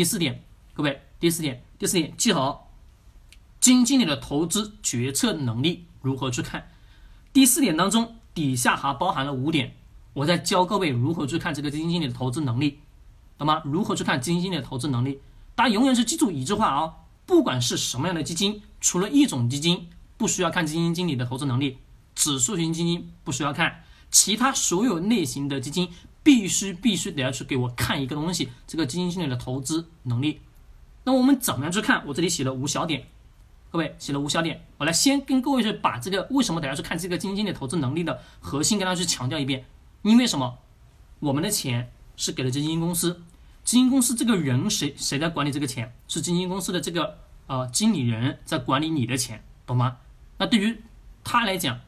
第四点，各位，第四点，第四点记好，基金经理的投资决策能力如何去看？第四点当中，底下还包含了五点，我在教各位如何去看这个基金经理的投资能力，懂吗？如何去看基金经理的投资能力？大家永远是记住一句话啊，不管是什么样的基金，除了一种基金不需要看基金经理的投资能力，指数型基金不需要看，其他所有类型的基金必须必须得要去给我看一个东西，这个基金经理的投资能力。那我们怎么样去看？我这里写了五小点，各位写了五小点，我来先跟各位去把这个为什么得要去看这个基金经理投资能力的核心跟大家去强调一遍。因为什么？我们的钱是给了基金公司。基金公司这个人谁谁在管理这个钱？是基金公司的这个呃经理人在管理你的钱，懂吗？那对于他来讲，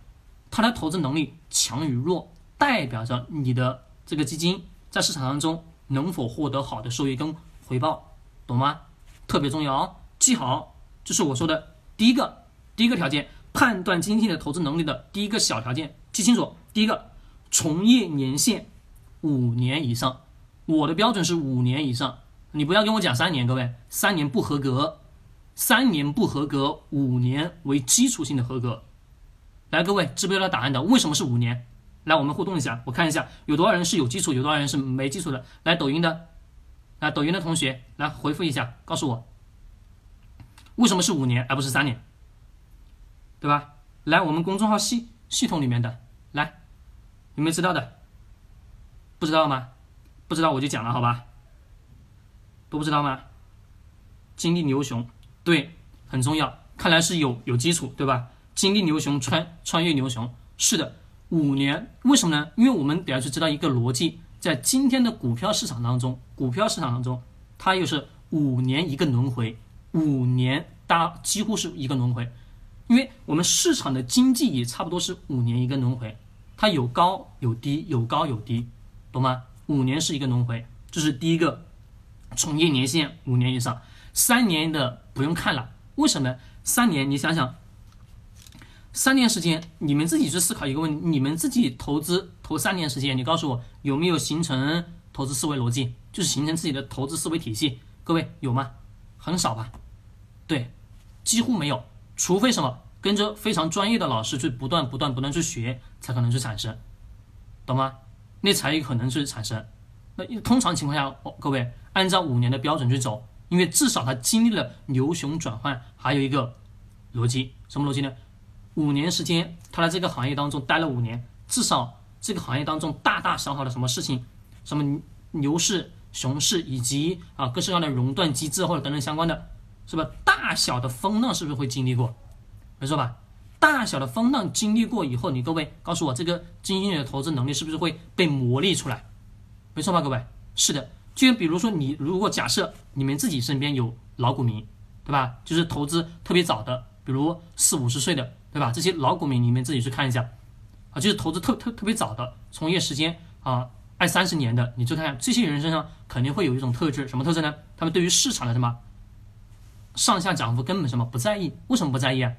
他的投资能力强与弱，代表着你的这个基金在市场当中能否获得好的收益跟回报，懂吗？特别重要哦，记好，这是我说的第一个第一个条件，判断基金经理的投资能力的第一个小条件，记清楚。第一个，从业年限五年以上。我的标准是五年以上，你不要跟我讲三年，各位，三年不合格，三年不合格，五年为基础性的合格。来，各位知不知道答案的？为什么是五年？来，我们互动一下，我看一下有多少人是有基础，有多少人是没基础的。来，抖音的，来，抖音的同学来回复一下，告诉我，为什么是五年而不是三年？对吧？来，我们公众号系系统里面的，来，有没有知道的？不知道吗？不知道我就讲了，好吧？都不知道吗？经历牛熊，对，很重要。看来是有有基础，对吧？经历牛熊，穿穿越牛熊，是的。五年，为什么呢？因为我们得要去知道一个逻辑，在今天的股票市场当中，股票市场当中，它又是五年一个轮回，五年大几乎是一个轮回。因为我们市场的经济也差不多是五年一个轮回，它有高有低，有高有低，懂吗？五年是一个轮回，这是第一个，从业年限五年以上，三年的不用看了。为什么？三年，你想想，三年时间，你们自己去思考一个问题：你们自己投资投三年时间，你告诉我有没有形成投资思维逻辑，就是形成自己的投资思维体系？各位有吗？很少吧？对，几乎没有，除非什么跟着非常专业的老师去不断不断不断去学，才可能去产生，懂吗？那才有可能去产生。那通常情况下，哦各位按照五年的标准去走，因为至少它经历了牛熊转换，还有一个逻辑，什么逻辑呢？五年时间，他在这个行业当中待了五年，至少这个行业当中大大小小的什么事情，什么牛市、熊市以及啊各式各样的熔断机制或者等等相关的，是吧？大小的风浪是不是会经历过？没错吧？大小的风浪经历过以后，你各位告诉我，这个基金经理的投资能力是不是会被磨砺出来？没错吧，各位？是的。就比如说，你如果假设你们自己身边有老股民，对吧？就是投资特别早的，比如四五十岁的，对吧？这些老股民，你们自己去看一下，啊，就是投资特特特别早的，从业时间啊二三十年的，你去看看这些人身上肯定会有一种特质，什么特质呢？他们对于市场的什么上下涨幅根本什么不在意？为什么不在意啊？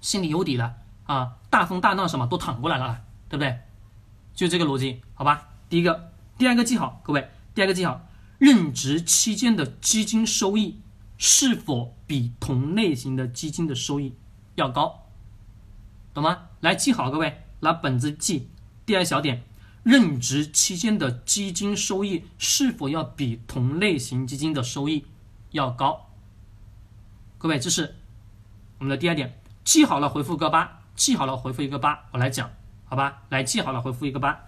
心里有底了啊，大风大浪什么都躺过来了，对不对？就这个逻辑，好吧？第一个，第二个记好，各位，第二个记好，任职期间的基金收益是否比同类型的基金的收益要高，懂吗？来记好，各位，拿本子记。第二小点，任职期间的基金收益是否要比同类型基金的收益要高？各位，这是我们的第二点。记好了，回复个八。记好了，回复一个八。我来讲，好吧？来，记好了，回复一个八。